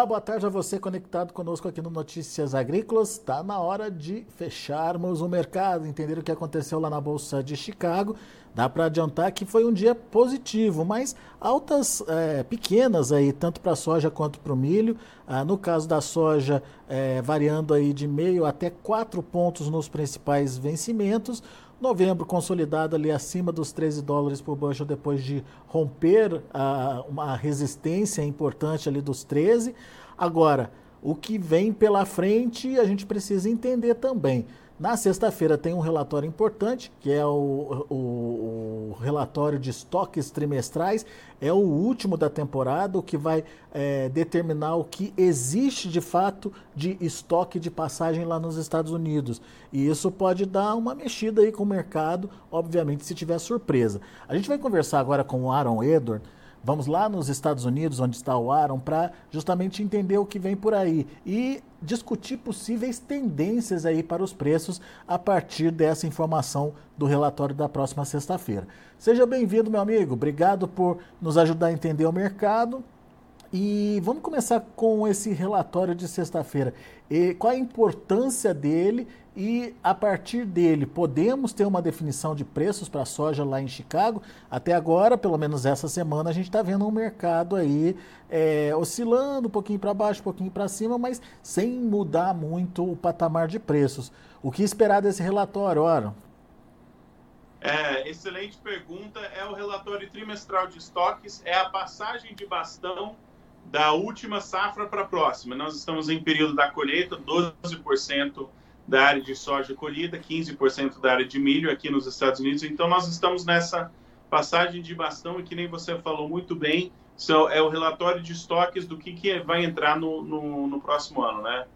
Olá, boa tarde a você conectado conosco aqui no Notícias Agrícolas. Está na hora de fecharmos o mercado, entender o que aconteceu lá na Bolsa de Chicago. Dá para adiantar que foi um dia positivo, mas altas é, pequenas aí, tanto para a soja quanto para o milho. Ah, no caso da soja, é, variando aí de meio até quatro pontos nos principais vencimentos. Novembro consolidado ali acima dos 13 dólares por bushel depois de romper a, uma resistência importante ali dos 13. Agora, o que vem pela frente a gente precisa entender também. Na sexta-feira tem um relatório importante, que é o, o, o, relatório de estoques trimestrais. É o último da temporada, o que vai é, determinar o que existe de fato de estoque de passagem lá nos Estados Unidos. E isso pode dar uma mexida aí com o mercado, obviamente, se tiver surpresa. A gente vai conversar agora com o Aaron Edward Vamos lá nos Estados Unidos, onde está o Aaron, para justamente entender o que vem por aí e discutir possíveis tendências aí para os preços a partir dessa informação do relatório da próxima sexta-feira. Seja bem-vindo, meu amigo. Obrigado por nos ajudar a entender o mercado. E vamos começar com esse relatório de sexta-feira. Qual a importância dele e a partir dele podemos ter uma definição de preços para a soja lá em Chicago. Até agora, pelo menos essa semana, a gente está vendo um mercado aí é, oscilando um pouquinho para baixo, um pouquinho para cima, mas sem mudar muito o patamar de preços. O que esperar desse relatório, Ora? É, excelente pergunta. É o relatório trimestral de estoques, é a passagem de bastão da última safra para a próxima. Nós estamos em período da colheita, 12% da área de soja colhida, 15% da área de milho aqui nos Estados Unidos. Então, nós estamos nessa passagem de bastão e que nem você falou muito bem, é o relatório de estoques do que, que vai entrar no, no, no próximo ano, né?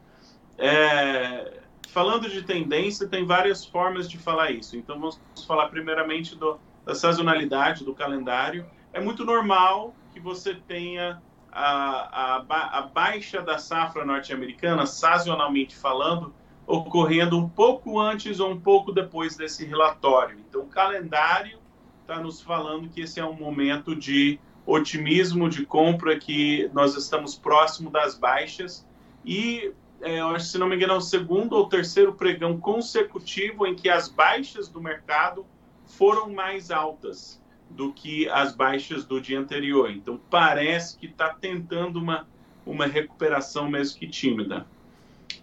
É, falando de tendência, tem várias formas de falar isso. Então, vamos falar primeiramente do, da sazonalidade, do calendário. É muito normal que você tenha a, a, a baixa da safra norte-americana, sazonalmente falando, ocorrendo um pouco antes ou um pouco depois desse relatório. Então, o calendário está nos falando que esse é um momento de otimismo, de compra, que nós estamos próximo das baixas. E, é, eu acho, se não me engano, é o segundo ou terceiro pregão consecutivo em que as baixas do mercado foram mais altas do que as baixas do dia anterior. Então, parece que está tentando uma, uma recuperação, mesmo que tímida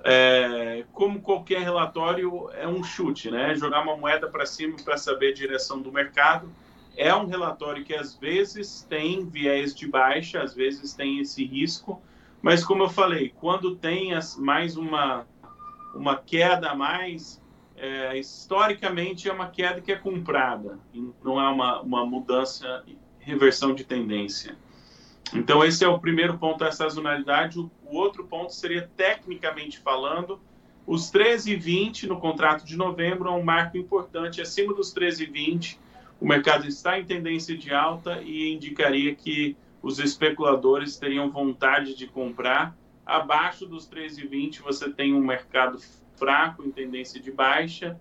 é, como qualquer relatório, é um chute, né? Jogar uma moeda para cima para saber a direção do mercado. É um relatório que às vezes tem viés de baixa, às vezes tem esse risco, mas como eu falei, quando tem mais uma, uma queda a mais, é, historicamente é uma queda que é comprada, não é uma, uma mudança, reversão de tendência. Então, esse é o primeiro ponto, a sazonalidade. O, outro ponto seria, tecnicamente falando, os 13,20 no contrato de novembro é um marco importante. Acima dos 13,20, o mercado está em tendência de alta e indicaria que os especuladores teriam vontade de comprar. Abaixo dos 13,20, você tem um mercado fraco em tendência de baixa,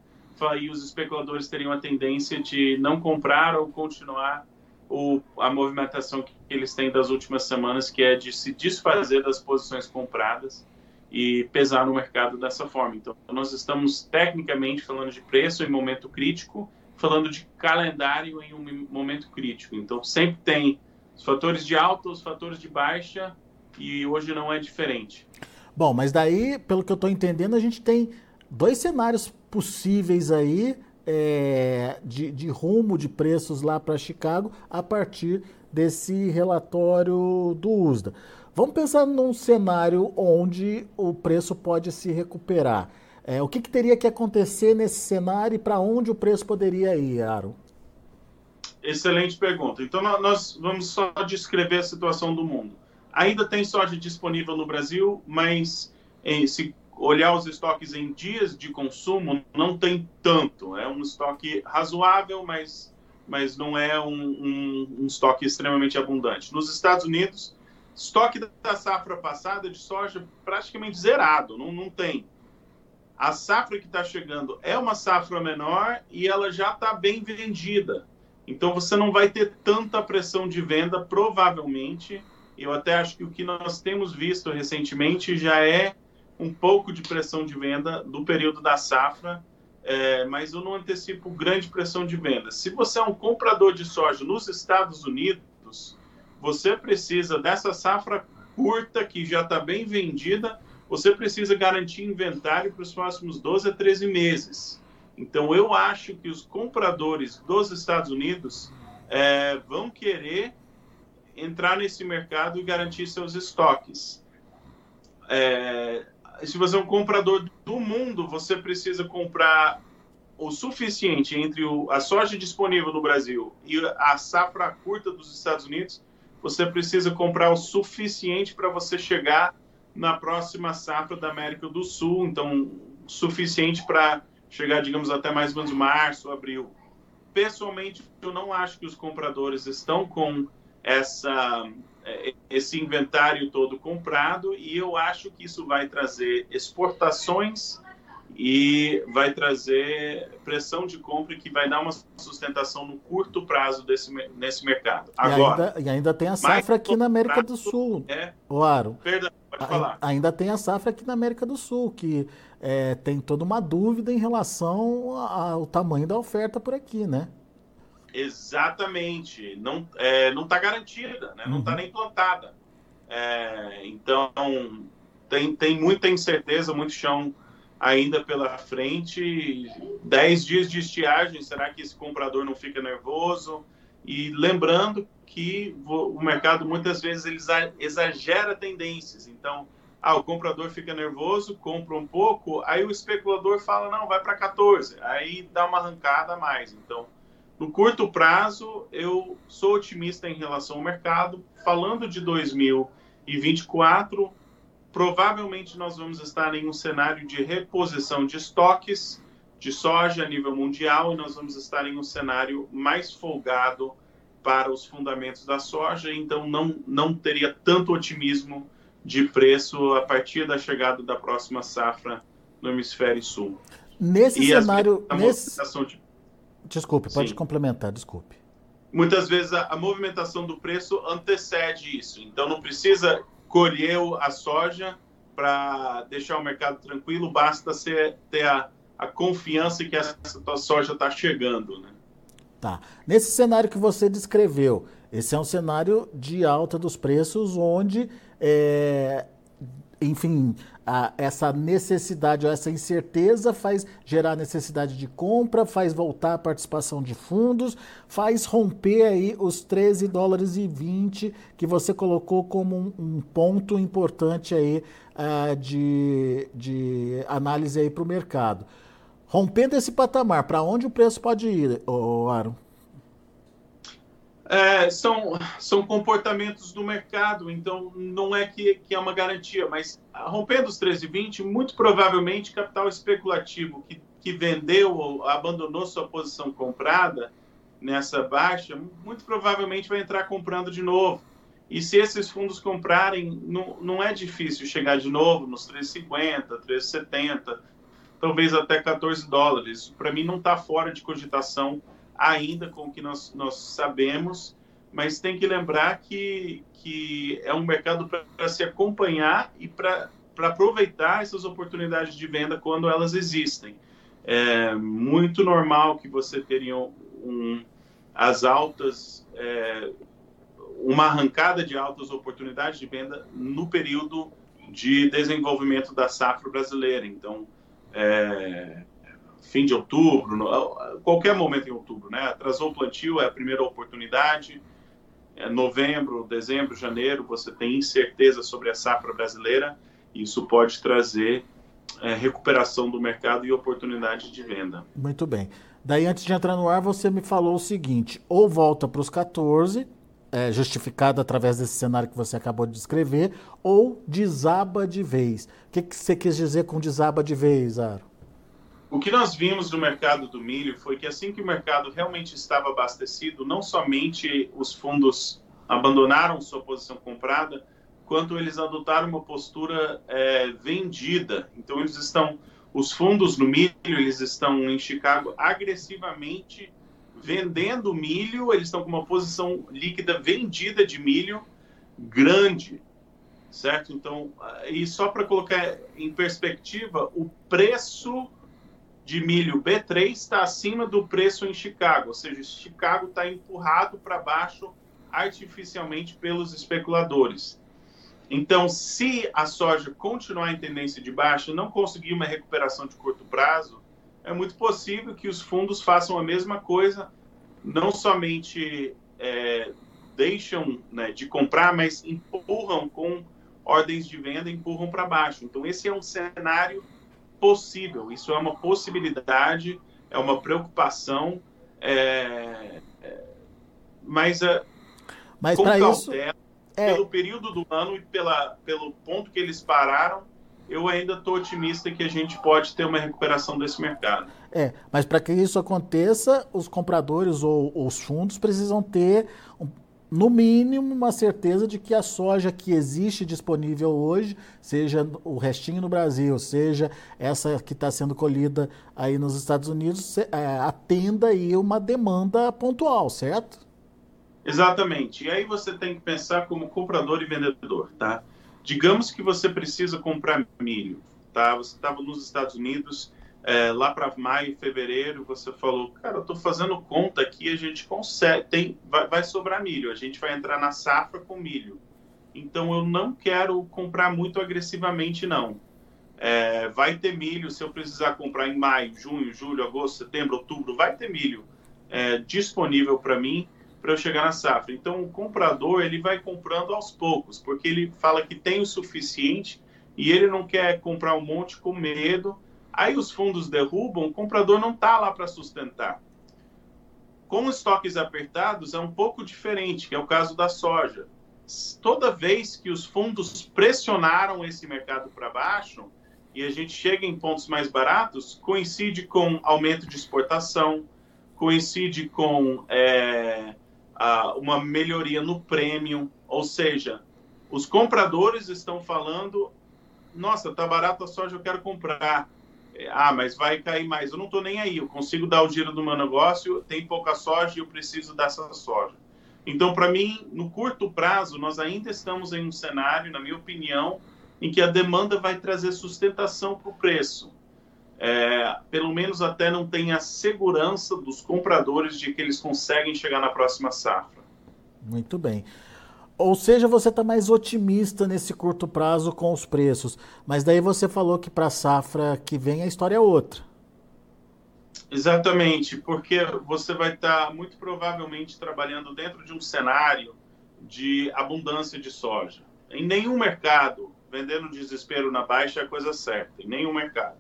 e os especuladores teriam a tendência de não comprar ou continuar o, a movimentação que eles têm das últimas semanas, que é de se desfazer das posições compradas e pesar no mercado dessa forma. Então, nós estamos tecnicamente falando de preço em momento crítico, falando de calendário em um momento crítico. Então, sempre tem os fatores de alta, os fatores de baixa, e hoje não é diferente. Bom, mas daí, pelo que eu estou entendendo, a gente tem dois cenários possíveis aí é, de, de rumo de preços lá para Chicago a partir desse relatório do USDA. Vamos pensar num cenário onde o preço pode se recuperar. É, o que, que, teria que acontecer nesse cenário e para onde o preço poderia ir, Aaron? Excelente pergunta. Então, nós vamos só descrever a situação do mundo. Ainda tem soja disponível no Brasil, mas em, se olhar os estoques em dias de consumo, não tem tanto. É um estoque razoável, mas, mas não é um, um, um estoque extremamente abundante. Nos Estados Unidos, estoque da safra passada de soja praticamente zerado, não, não tem. A safra que está chegando é uma safra menor e ela já está bem vendida. Então você não vai ter tanta pressão de venda, provavelmente, Eu até acho que o que nós temos visto recentemente já é um pouco de pressão de venda do período da safra, é, mas eu não antecipo grande pressão de venda. Se você é um comprador de soja nos Estados Unidos, você precisa dessa safra curta que já está bem vendida, você precisa garantir inventário para os próximos 12 a 13 meses. Então, eu acho que os compradores dos Estados Unidos é, vão querer entrar nesse mercado e garantir seus estoques. É, se você é um comprador do mundo, você precisa comprar o suficiente entre o, a soja disponível no Brasil e a safra curta dos Estados Unidos. Você precisa comprar o suficiente para você chegar na próxima safra da América do Sul. Então, suficiente para chegar, digamos, até mais ou menos março, abril. Pessoalmente, eu não acho que os compradores estão com essa é, esse inventário todo comprado e eu acho que isso vai trazer exportações e vai trazer pressão de compra que vai dar uma sustentação no curto prazo desse, nesse mercado. Agora, e ainda, e ainda tem a safra aqui na América do Sul, é, Aro. Perdão, pode falar. Ainda tem a safra aqui na América do Sul, que é, tem toda uma dúvida em relação ao tamanho da oferta por aqui, né? Exatamente. Não é, não está garantida, né? não está uhum. nem plantada. É, então, tem, tem muita incerteza, muito chão ainda pela frente. Dez dias de estiagem, será que esse comprador não fica nervoso? E lembrando que o mercado muitas vezes ele exagera tendências. Então, ah, o comprador fica nervoso, compra um pouco, aí o especulador fala, não, vai para 14. Aí dá uma arrancada a mais. Então, no curto prazo, eu sou otimista em relação ao mercado. Falando de 2024, provavelmente nós vamos estar em um cenário de reposição de estoques de soja a nível mundial e nós vamos estar em um cenário mais folgado para os fundamentos da soja, então não, não teria tanto otimismo de preço a partir da chegada da próxima safra no hemisfério sul. Nesse e cenário, nesse... De Desculpe, pode Sim. complementar, desculpe. Muitas vezes a, a, movimentação do preço antecede isso. Então não precisa colher a soja para deixar o mercado tranquilo, basta ser, ter a, a confiança que essa soja está chegando. Né? Tá. Nesse cenário que você descreveu, esse é um cenário de alta dos preços, onde, é, enfim, a, essa necessidade ou essa incerteza faz gerar necessidade de compra, faz voltar a participação de fundos, faz romper aí os 13 dólares e 20 que você colocou como um, um ponto importante aí uh, de, de análise aí para o mercado. Rompendo esse patamar, para onde o preço pode ir, oh, Aaron? É, são, são comportamentos do mercado, então não é que, que é uma garantia, mas rompendo os 13,20, muito provavelmente capital especulativo que, que vendeu ou abandonou sua posição comprada nessa baixa, muito provavelmente vai entrar comprando de novo. E se esses fundos comprarem, não, não é difícil chegar de novo nos 3,50, 3,70, talvez até 14 dólares. Para mim não está fora de cogitação ainda com o que nós, nós sabemos, mas tem que lembrar que, que é um mercado para se acompanhar e para aproveitar essas oportunidades de venda quando elas existem. É muito normal que você teria um, as altas, é, uma arrancada de altas oportunidades de venda no período de desenvolvimento da safra brasileira. Então, é, fim de outubro, no, qualquer momento em outubro, né? Atrasou o plantio, é a primeira oportunidade. É novembro, dezembro, janeiro, você tem incerteza sobre a safra brasileira. Isso pode trazer é, recuperação do mercado e oportunidade de venda. Muito bem. Daí, antes de entrar no ar, você me falou o seguinte: ou volta para os 14, é, justificado através desse cenário que você acabou de descrever, ou desaba de vez. O que, que você quis dizer com desaba de vez, Aro? O que nós vimos no mercado do milho foi que assim que o mercado realmente estava abastecido, não somente os fundos abandonaram sua posição comprada, quanto eles adotaram uma postura é, vendida. Então eles estão, os fundos no milho, eles estão em Chicago agressivamente vendendo milho, eles estão com uma posição líquida vendida de milho grande, certo? Então, e só para colocar em perspectiva, o preço de milho B3 está acima do preço em Chicago, ou seja, Chicago está empurrado para baixo artificialmente pelos especuladores. Então, se a soja continuar em tendência de baixa, não conseguir uma recuperação de curto prazo, é muito possível que os fundos façam a mesma coisa, não somente é, deixam né, de comprar, mas empurram com ordens de venda, empurram para baixo. Então, esse é um cenário possível, isso é uma possibilidade, é uma preocupação, é, é, mas, é, mas com cautela, isso, é... pelo período do ano e pela, pelo ponto que eles pararam, eu ainda estou otimista que a gente pode ter uma recuperação desse mercado. É, mas para que isso aconteça, os compradores ou, ou os fundos precisam ter, um, no mínimo, uma certeza de que a soja que existe disponível hoje, seja o restinho no Brasil, seja essa que está sendo colhida aí nos Estados Unidos, é, atenda aí uma demanda pontual, certo? Exatamente. E aí você tem que pensar como comprador e vendedor, tá? Digamos que você precisa comprar milho, tá? Você estava nos Estados Unidos, é, lá para maio, fevereiro, você falou, cara, eu estou fazendo conta aqui, a gente consegue, tem, vai, vai sobrar milho, a gente vai entrar na safra com milho. Então eu não quero comprar muito agressivamente, não. É, vai ter milho, se eu precisar comprar em maio, junho, julho, agosto, setembro, outubro, vai ter milho é, disponível para mim para eu chegar na safra. Então, o comprador ele vai comprando aos poucos, porque ele fala que tem o suficiente e ele não quer comprar um monte com medo. Aí os fundos derrubam, o comprador não está lá para sustentar. Com estoques apertados é um pouco diferente, que é o caso da soja. Toda vez que os fundos pressionaram esse mercado para baixo e a gente chega em pontos mais baratos, coincide com aumento de exportação, coincide com é, uma melhoria no prêmio, ou seja, os compradores estão falando: nossa, tá barato a soja, eu quero comprar. Ah, mas vai cair mais. Eu não estou nem aí, eu consigo dar o dinheiro do meu negócio, tem pouca soja e eu preciso dessa soja. Então, para mim, no curto prazo, nós ainda estamos em um cenário, na minha opinião, em que a demanda vai trazer sustentação para o preço é, pelo menos até não tem a segurança dos compradores de que eles conseguem chegar na próxima safra. Muito bem. Ou seja, você está mais otimista nesse curto prazo com os preços, mas daí você falou que para a safra que vem a história é outra. Exatamente, porque você vai estar tá muito provavelmente trabalhando dentro de um cenário de abundância de soja. Em nenhum mercado, vendendo desespero na baixa é a coisa certa, em nenhum mercado.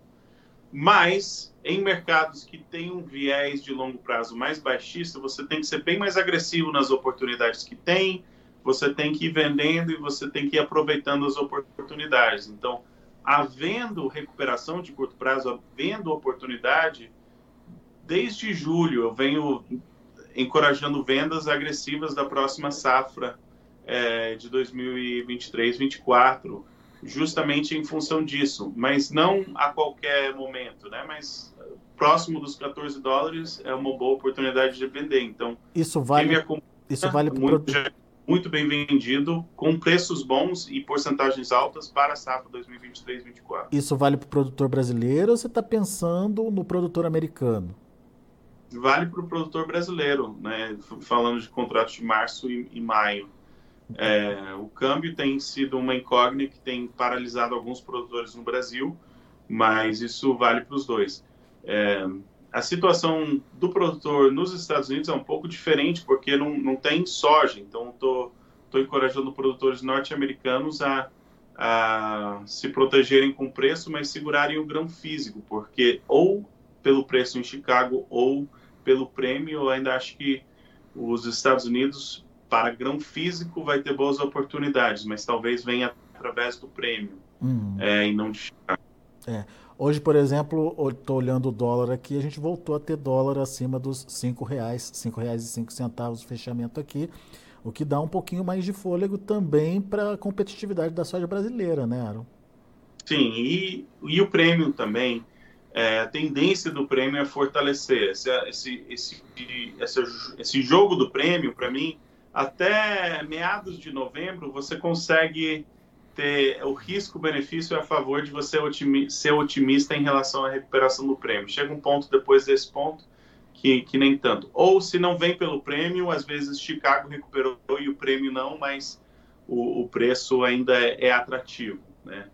Mas em mercados que têm um viés de longo prazo mais baixista, você tem que ser bem mais agressivo nas oportunidades que tem, você tem que ir vendendo e você tem que ir aproveitando as oportunidades. Então, havendo recuperação de curto prazo, havendo oportunidade, desde julho eu venho encorajando vendas agressivas da próxima safra é, de 2023-24 justamente em função disso, mas não a qualquer momento, né? Mas próximo dos 14 dólares é uma boa oportunidade de vender. Então, isso vale, isso vale para muito, muito bem vendido, com preços bons e porcentagens altas para a safra 2023-24. Isso vale para o produtor brasileiro ou você está pensando no produtor americano? Vale para o produtor brasileiro, né? Falando de contratos de março e, e maio. É, o câmbio tem sido uma incógnita que tem paralisado alguns produtores no Brasil, mas isso vale para os dois. É, a situação do produtor nos Estados Unidos é um pouco diferente, porque não, não tem soja, então estou encorajando produtores norte-americanos a, a se protegerem com o preço, mas segurarem o grão físico, porque ou pelo preço em Chicago ou pelo prêmio, eu ainda acho que os Estados Unidos para grão físico vai ter boas oportunidades, mas talvez venha através do prêmio uhum. é, e não de Chicago. É. Hoje, por exemplo, estou olhando o dólar aqui, a gente voltou a ter dólar acima dos cinco reais, cinco reais e cinco centavos fechamento aqui, o que dá um pouquinho mais de fôlego também para a competitividade da soja brasileira, né, Aaron? Sim, e, e o prêmio também, é, a tendência do prêmio é fortalecer. Esse, esse, esse, esse, esse jogo do prêmio, para mim, até meados de novembro você consegue ter o risco-benefício a favor de você otimi ser otimista em relação à recuperação do prêmio. Chega um ponto depois desse ponto que, que nem tanto. Ou se não vem pelo prêmio, às vezes Chicago recuperou e o prêmio não, mas o, o preço ainda é, é atrativo, né?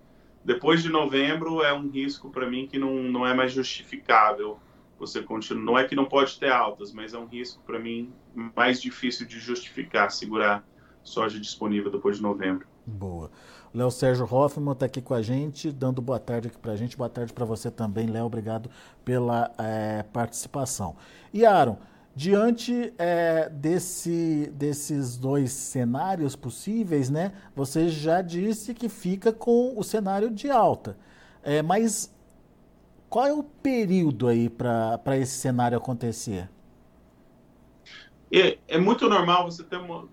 Depois de novembro é um risco para mim que não, não é mais justificável. Você continua, não é que não pode ter altas, mas é um risco para mim mais difícil de justificar segurar soja disponível depois de novembro. Boa. Léo Sérgio Hoffman está aqui com a gente, dando boa tarde aqui para a gente. Boa tarde para você também, Léo. Obrigado pela é, participação. E Aaron, Diante é, desse, desses dois cenários possíveis, né, você já disse que fica com o cenário de alta. É, mas qual é o período aí para esse cenário acontecer? É, é, muito normal você ter uma,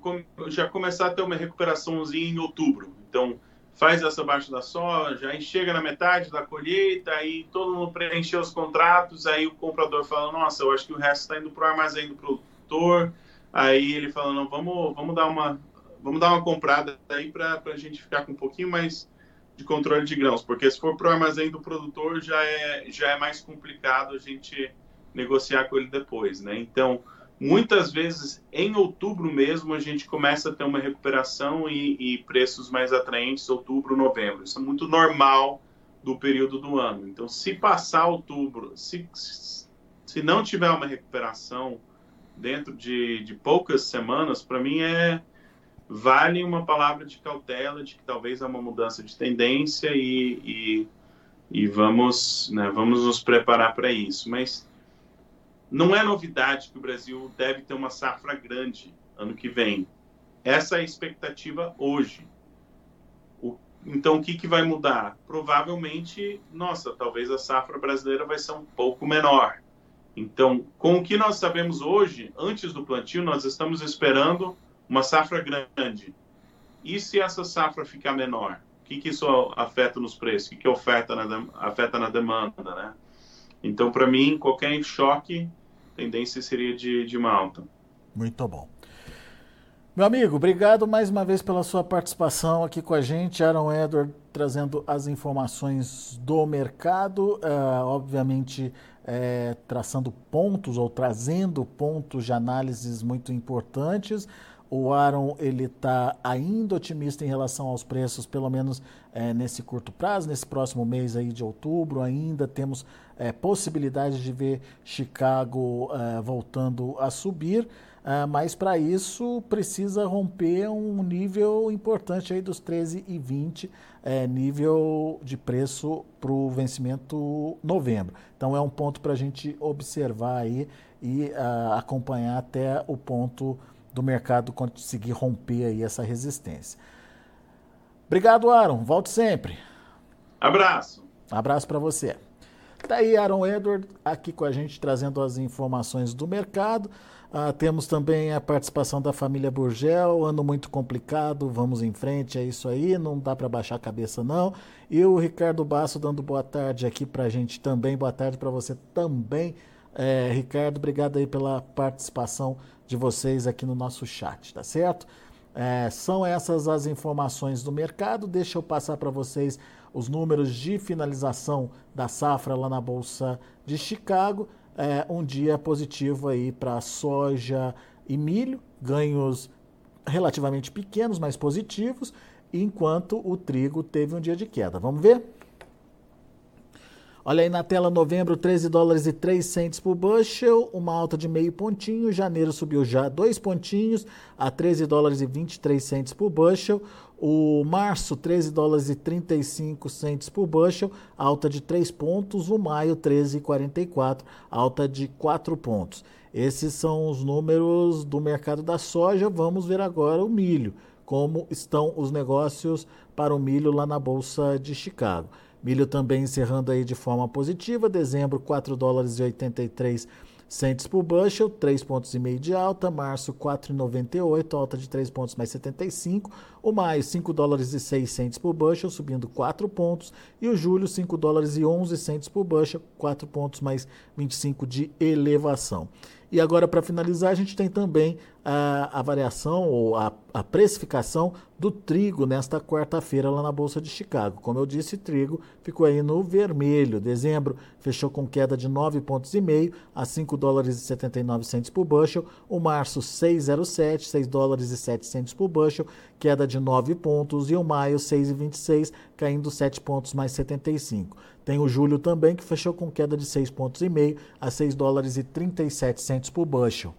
já começar a ter uma recuperaçãozinha em outubro. Então, faz essa baixa da soja, aí chega na metade da colheita, aí todo mundo preencheu os contratos, aí o comprador fala, nossa, eu acho que o resto está indo para o armazém do produtor, aí ele fala, não, vamos, vamos dar uma vamos dar uma comprada aí para a gente ficar com um pouquinho mais de controle de grãos, porque se for para o armazém do produtor já é, já é mais complicado a gente negociar com ele depois, né? Então, Muitas vezes, em outubro mesmo, a gente começa a ter uma recuperação e, e preços mais atraentes, outubro, novembro. Isso é muito normal do período do ano. Então, se passar outubro, se, se não tiver uma recuperação dentro de, de poucas semanas, para mim é vale uma palavra de cautela de que talvez há uma mudança de tendência e, e, e vamos, né, vamos nos preparar para isso. Mas não é novidade que o Brasil deve ter uma safra grande ano que vem. Essa é a expectativa hoje. O, então, o que, que vai mudar? Provavelmente, nossa, talvez a safra brasileira vai ser um pouco menor. Então, com o que nós sabemos hoje, antes do plantio, nós estamos esperando uma safra grande. E se essa safra ficar menor? O que, que isso afeta nos preços? O que, que oferta na, afeta na demanda, né? Então, para mim, qualquer choque tendência seria de, de uma alta. Muito bom. Meu amigo, obrigado mais uma vez pela sua participação aqui com a gente. Aaron Edward trazendo as informações do mercado, uh, obviamente é, traçando pontos ou trazendo pontos de análises muito importantes. O Aaron ele está ainda otimista em relação aos preços, pelo menos é, nesse curto prazo, nesse próximo mês aí de outubro. Ainda temos é, possibilidade de ver Chicago é, voltando a subir, mas para isso precisa romper um nível importante aí dos 13,20, é, nível de preço para o vencimento novembro. Então é um ponto para a gente observar aí e uh, acompanhar até o ponto do mercado conseguir romper aí essa resistência. Obrigado, Aaron. Volte sempre. Abraço. Abraço para você. Tá aí Aaron Edward aqui com a gente trazendo as informações do mercado. Ah, temos também a participação da família Burgel, ano muito complicado, vamos em frente, é isso aí, não dá para baixar a cabeça não. E o Ricardo Basso dando boa tarde aqui para a gente também, boa tarde para você também, é, Ricardo, obrigado aí pela participação de vocês aqui no nosso chat, tá certo? É, são essas as informações do mercado. Deixa eu passar para vocês os números de finalização da safra lá na Bolsa de Chicago. É, um dia positivo aí para soja e milho, ganhos relativamente pequenos, mas positivos, enquanto o trigo teve um dia de queda. Vamos ver? Olha aí na tela, novembro, 13 dólares e 3 centes por bushel, uma alta de meio pontinho. Janeiro subiu já dois pontinhos a 13 dólares e 23 centes por bushel. O março, 13 dólares e 35 centes por bushel, alta de 3 pontos. O maio, 13,44, alta de 4 pontos. Esses são os números do mercado da soja. Vamos ver agora o milho, como estão os negócios para o milho lá na Bolsa de Chicago. Milho também encerrando aí de forma positiva, dezembro 4 dólares e 83 centes por bushel, 3 pontos e meio de alta, março 4,98, alta de 3 pontos mais 75, o maio 5 dólares e 6 centes por bushel, subindo 4 pontos, e o julho 5 dólares e 11 centes por bushel, 4 pontos mais 25 de elevação. E agora, para finalizar, a gente tem também a, a variação ou a, a, precificação do trigo nesta quarta-feira lá na Bolsa de Chicago. Como eu disse, trigo ficou aí no vermelho. Dezembro fechou com queda de 9,5 pontos a 5 dólares e 79 centos por bushel. O março 6,07, 6 dólares e 7 centos por bushel, queda de 9 pontos. E o maio 6,26, caindo 7 pontos mais 75. Tem o julho também, que fechou com queda de 6,5 pontos a 6 dólares e 37 centos por bushel.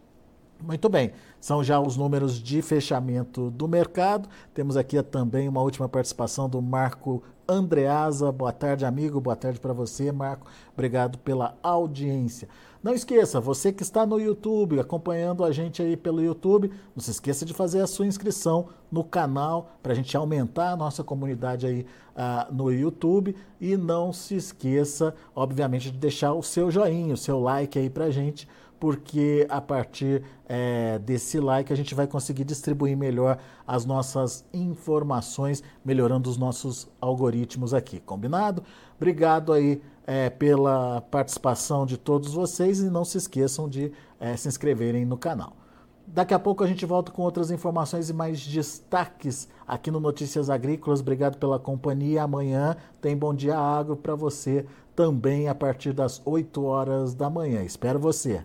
Muito bem, são já os números de fechamento do mercado. Temos aqui também uma última participação do Marco Andreasa. Boa tarde, amigo. Boa tarde para você, Marco. Obrigado pela audiência. Não esqueça, você que está no YouTube, acompanhando a gente aí pelo YouTube, não se esqueça de fazer a sua inscrição no canal para a gente aumentar a nossa comunidade aí uh, no YouTube. E não se esqueça, obviamente, de deixar o seu joinha, o seu like aí para a gente porque a partir é, desse like a gente vai conseguir distribuir melhor as nossas informações, melhorando os nossos algoritmos aqui, combinado? Obrigado aí é, pela participação de todos vocês e não se esqueçam de é, se inscreverem no canal. Daqui a pouco a gente volta com outras informações e mais destaques aqui no Notícias Agrícolas. Obrigado pela companhia. Amanhã tem Bom Dia Agro para você também a partir das 8 horas da manhã. Espero você.